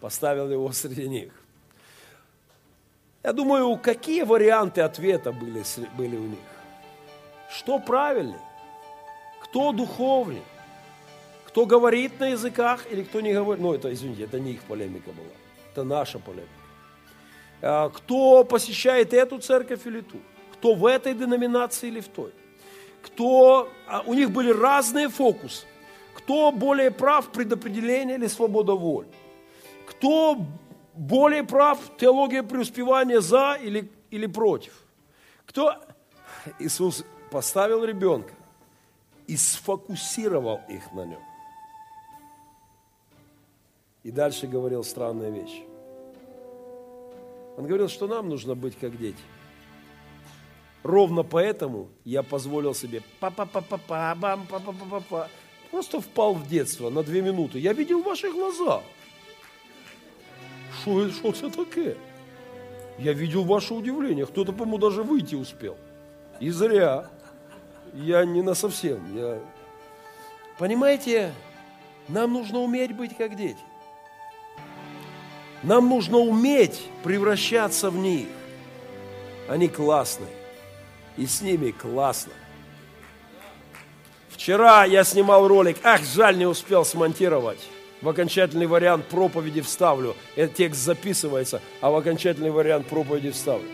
поставил его среди них. Я думаю, какие варианты ответа были, были у них? Что правильнее? Кто духовнее? Кто говорит на языках или кто не говорит? Ну, это, извините, это не их полемика была. Это наша полемика. А, кто посещает эту церковь или ту? кто в этой деноминации или в той. Кто, а, у них были разные фокусы. Кто более прав предопределение или свобода воли. Кто более прав теология преуспевания за или, или против. Кто Иисус поставил ребенка и сфокусировал их на нем. И дальше говорил странная вещь. Он говорил, что нам нужно быть как дети. Ровно поэтому я позволил себе па-па-па-па-па, бам, па-па-па-па-па. Просто впал в детство на две минуты. Я видел ваши глаза. Что это такое? Я видел ваше удивление. Кто-то, по-моему, даже выйти успел. И зря. Я не на совсем. Я... Понимаете, нам нужно уметь быть как дети. Нам нужно уметь превращаться в них. Они классные и с ними классно. Вчера я снимал ролик, ах, жаль, не успел смонтировать. В окончательный вариант проповеди вставлю. Этот текст записывается, а в окончательный вариант проповеди вставлю.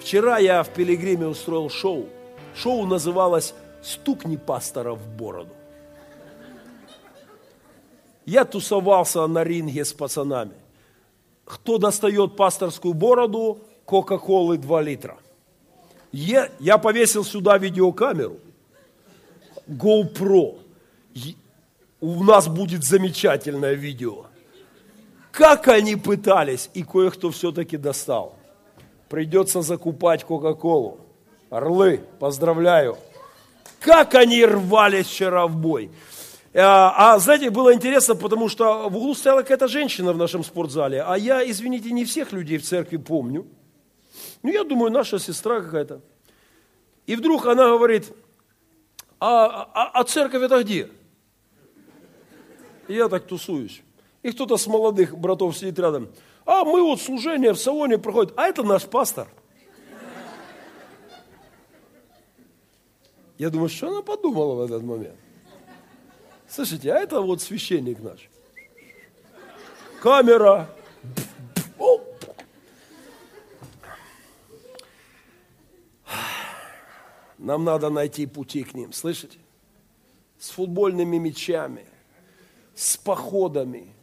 Вчера я в Пилигриме устроил шоу. Шоу называлось «Стукни пастора в бороду». Я тусовался на ринге с пацанами. Кто достает пасторскую бороду, Кока-Колы 2 литра – я, я повесил сюда видеокамеру, GoPro. У нас будет замечательное видео. Как они пытались, и кое-кто все-таки достал. Придется закупать Кока-Колу. Орлы, поздравляю. Как они рвались вчера в бой. А, а знаете, было интересно, потому что в углу стояла какая-то женщина в нашем спортзале, а я, извините, не всех людей в церкви помню. Ну, я думаю, наша сестра какая-то. И вдруг она говорит, а, а, а церковь это где? И я так тусуюсь. И кто-то с молодых братов сидит рядом. А мы вот служение в салоне проходит. А это наш пастор. Я думаю, что она подумала в этот момент? Слушайте, а это вот священник наш. Камера. Нам надо найти пути к ним, слышите? С футбольными мячами, с походами.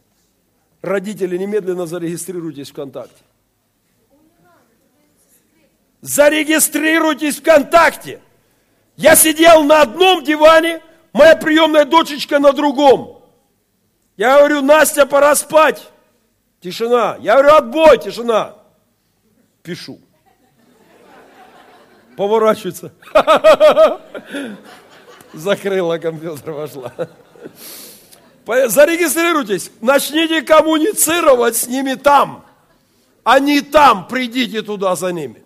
Родители, немедленно зарегистрируйтесь ВКонтакте. Зарегистрируйтесь ВКонтакте. Я сидел на одном диване, моя приемная дочечка на другом. Я говорю, Настя, пора спать. Тишина. Я говорю, отбой, тишина. Пишу. Поворачивается. *laughs* Закрыла компьютер, вошла. Зарегистрируйтесь, начните коммуницировать с ними там. Они там, придите туда за ними.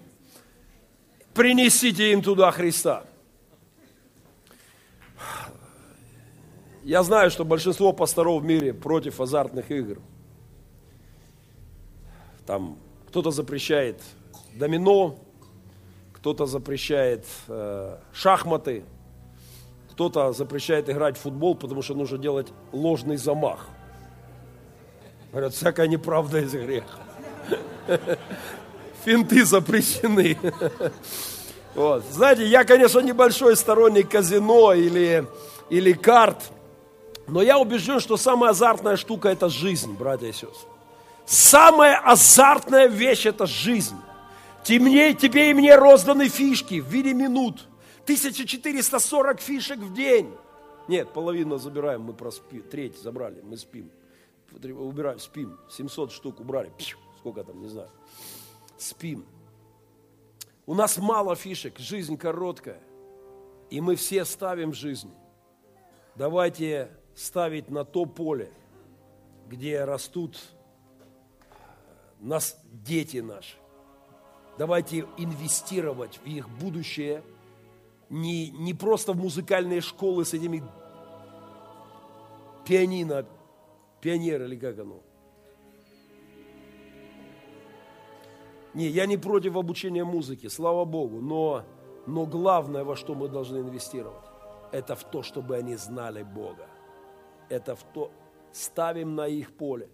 Принесите им туда Христа. Я знаю, что большинство пасторов в мире против азартных игр. Там кто-то запрещает домино, кто-то запрещает э, шахматы, кто-то запрещает играть в футбол, потому что нужно делать ложный замах. Говорят, всякая неправда из греха. *laughs* Финты запрещены. *laughs* Вот. Знаете, я, конечно, небольшой сторонник казино или, или карт, но я убежден, что самая азартная штука – это жизнь, братья и сестры. Самая азартная вещь – это жизнь. Тебе, тебе и мне розданы фишки в виде минут. 1440 фишек в день. Нет, половину забираем, мы проспим. Треть забрали, мы спим. Убираем, спим. 700 штук убрали. Сколько там, не знаю. Спим. У нас мало фишек, жизнь короткая. И мы все ставим жизнь. Давайте ставить на то поле, где растут нас дети наши. Давайте инвестировать в их будущее не, не просто в музыкальные школы с этими пианино, пионер или как оно. Не, я не против обучения музыки, слава Богу, но, но главное, во что мы должны инвестировать, это в то, чтобы они знали Бога это в то, ставим на их поле.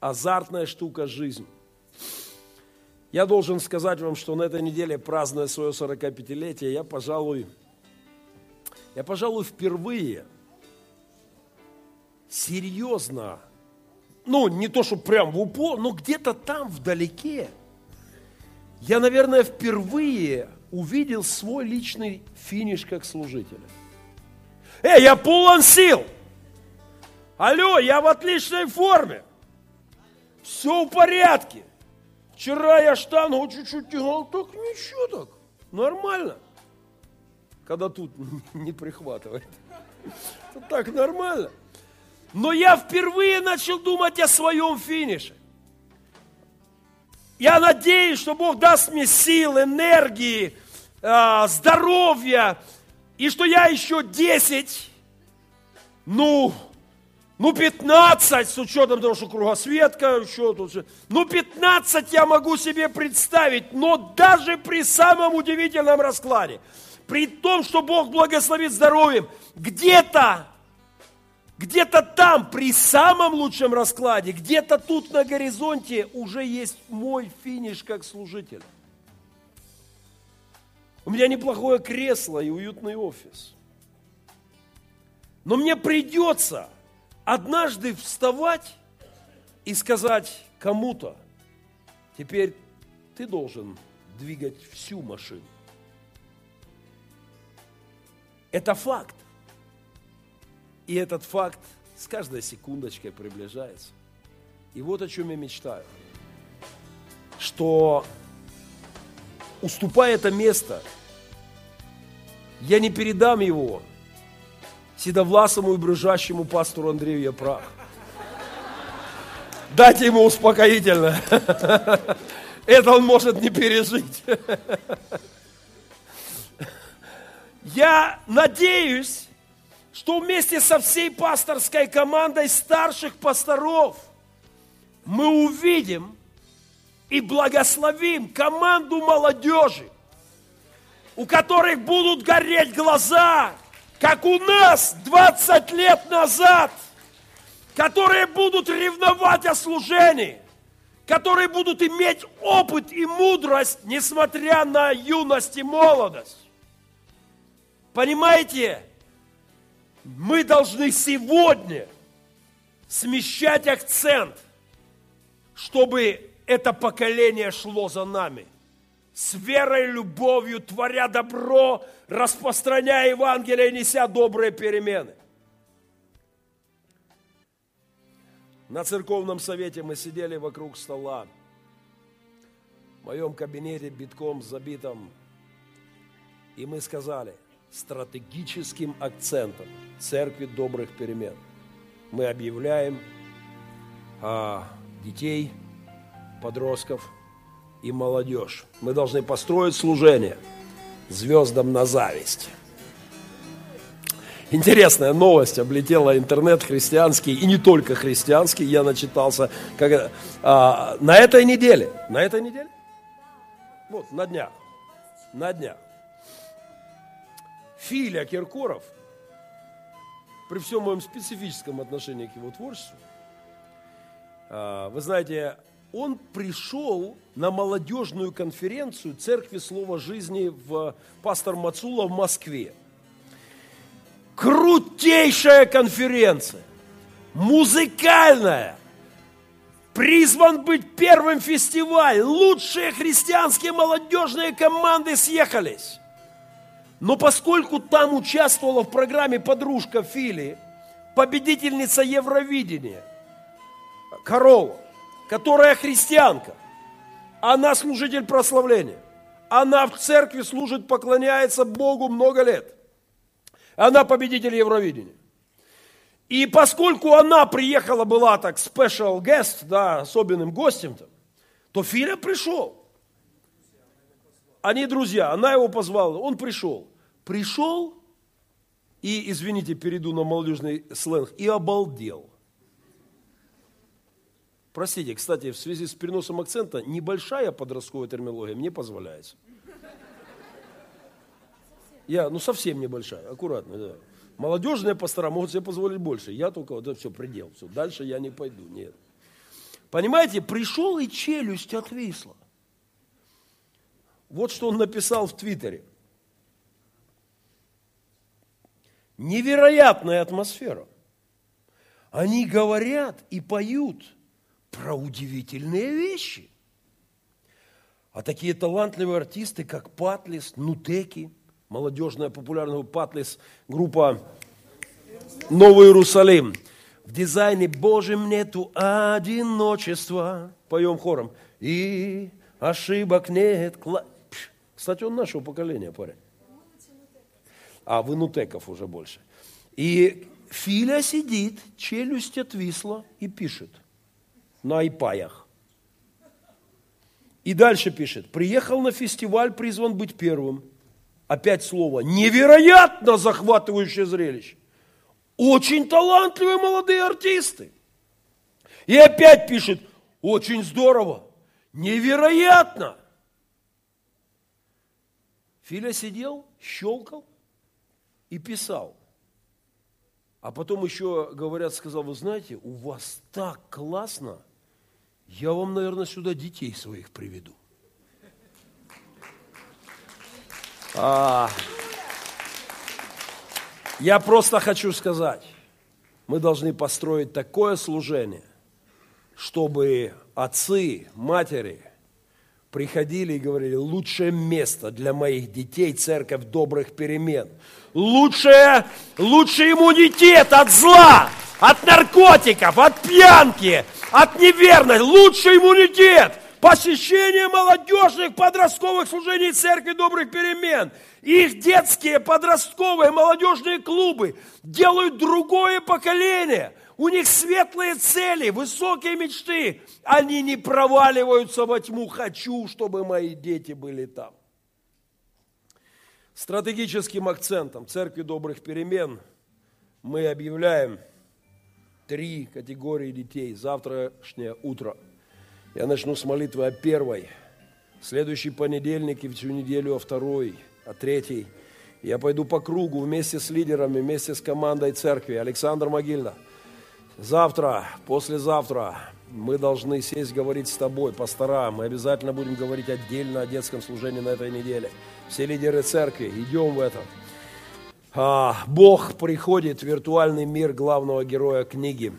Азартная штука жизнь. Я должен сказать вам, что на этой неделе, празднуя свое 45-летие, я, пожалуй, я, пожалуй, впервые серьезно, ну, не то, что прям в упор, но где-то там, вдалеке, я, наверное, впервые увидел свой личный финиш как служителя. Эй, я полон сил! Алло, я в отличной форме. Все в порядке. Вчера я штангу чуть-чуть тягал, так ничего так. Нормально. Когда тут *laughs* не прихватывает. Так нормально. Но я впервые начал думать о своем финише. Я надеюсь, что Бог даст мне сил, энергии, а, здоровья, и что я еще 10, ну, ну, 15 с учетом того, что кругосветка, еще тут. Ну, 15 я могу себе представить, но даже при самом удивительном раскладе, при том, что Бог благословит здоровьем, где-то, где-то там, при самом лучшем раскладе, где-то тут на горизонте уже есть мой финиш как служитель. У меня неплохое кресло и уютный офис. Но мне придется – однажды вставать и сказать кому-то, теперь ты должен двигать всю машину. Это факт. И этот факт с каждой секундочкой приближается. И вот о чем я мечтаю. Что уступая это место, я не передам его седовласому и брюжащему пастору Андрею Япрах. Дайте ему успокоительно. *laughs* Это он может не пережить. *laughs* Я надеюсь, что вместе со всей пасторской командой старших пасторов мы увидим и благословим команду молодежи, у которых будут гореть глаза, как у нас 20 лет назад, которые будут ревновать о служении, которые будут иметь опыт и мудрость, несмотря на юность и молодость. Понимаете? Мы должны сегодня смещать акцент, чтобы это поколение шло за нами. С верой, любовью, творя добро, распространяя Евангелие, неся добрые перемены. На церковном совете мы сидели вокруг стола. В моем кабинете битком забитом. И мы сказали, стратегическим акцентом церкви добрых перемен мы объявляем а, детей, подростков и молодежь. Мы должны построить служение звездам на зависть. Интересная новость облетела интернет христианский и не только христианский. Я начитался как, а, на этой неделе. На этой неделе? Вот, на днях. На днях. Филя Киркоров, при всем моем специфическом отношении к его творчеству, а, вы знаете, он пришел на молодежную конференцию Церкви Слова Жизни в Пастор Мацула в Москве. Крутейшая конференция, музыкальная, призван быть первым фестиваль. Лучшие христианские молодежные команды съехались. Но поскольку там участвовала в программе подружка Фили, победительница Евровидения, Корова, которая христианка, она служитель прославления. Она в церкви служит, поклоняется Богу много лет. Она победитель Евровидения. И поскольку она приехала, была так special guest, да, особенным гостем, -то, то Филя пришел. Они друзья, она его позвала, он пришел. Пришел и, извините, перейду на молодежный сленг, и обалдел. Простите, кстати, в связи с переносом акцента, небольшая подростковая терминология мне позволяется. Я, ну, совсем небольшая, аккуратно, да. Молодежные пастора могут себе позволить больше. Я только, вот это все, предел. Все, дальше я не пойду, нет. Понимаете, пришел и челюсть отвисла. Вот что он написал в Твиттере. Невероятная атмосфера. Они говорят и поют про удивительные вещи. А такие талантливые артисты, как Патлис, Нутеки, молодежная популярная Патлис, группа Новый Иерусалим. В дизайне Божьем нету одиночества. Поем хором. И ошибок нет. Кстати, он нашего поколения, парень а вынутеков уже больше. И Филя сидит, челюсть отвисла и пишет на айпаях. И дальше пишет, приехал на фестиваль, призван быть первым. Опять слово, невероятно захватывающее зрелище. Очень талантливые молодые артисты. И опять пишет, очень здорово, невероятно. Филя сидел, щелкал, и писал. А потом еще, говорят, сказал, вы знаете, у вас так классно, я вам, наверное, сюда детей своих приведу. А, я просто хочу сказать, мы должны построить такое служение, чтобы отцы, матери приходили и говорили, лучшее место для моих детей – церковь добрых перемен – лучшее, лучший иммунитет от зла, от наркотиков, от пьянки, от неверности. Лучший иммунитет. посещение молодежных подростковых служений Церкви Добрых Перемен. Их детские подростковые молодежные клубы делают другое поколение. У них светлые цели, высокие мечты. Они не проваливаются во тьму. Хочу, чтобы мои дети были там. Стратегическим акцентом Церкви Добрых Перемен мы объявляем три категории детей завтрашнее утро. Я начну с молитвы о первой, следующий понедельник и всю неделю о второй, о третьей. Я пойду по кругу вместе с лидерами, вместе с командой церкви. Александр Могильна. Завтра, послезавтра мы должны сесть говорить с тобой, пастора. Мы обязательно будем говорить отдельно о детском служении на этой неделе. Все лидеры церкви, идем в это. А, Бог приходит в виртуальный мир главного героя книги.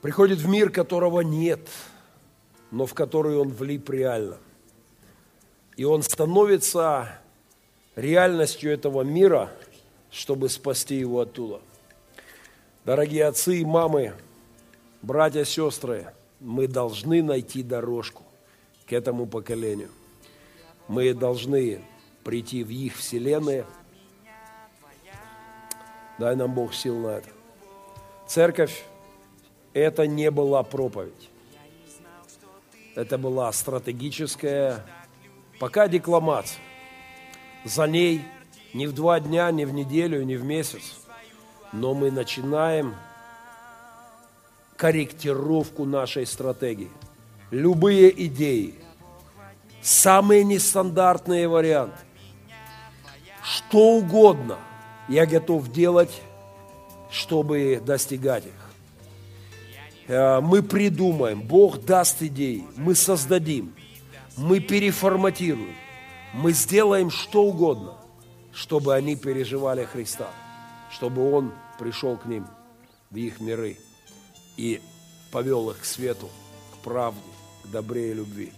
Приходит в мир, которого нет, но в который он влип реально. И он становится реальностью этого мира, чтобы спасти его оттуда. Дорогие отцы и мамы, братья, сестры, мы должны найти дорожку к этому поколению. Мы должны прийти в их вселенные. Дай нам Бог сил на это. Церковь – это не была проповедь. Это была стратегическая, пока декламация. За ней не в два дня, не в неделю, не в месяц. Но мы начинаем корректировку нашей стратегии. Любые идеи, самые нестандартные варианты, что угодно я готов делать, чтобы достигать их. Э, мы придумаем, Бог даст идеи, мы создадим, мы переформатируем, мы сделаем что угодно, чтобы они переживали Христа, чтобы Он пришел к ним в их миры и повел их к свету, к правде, к добре и любви.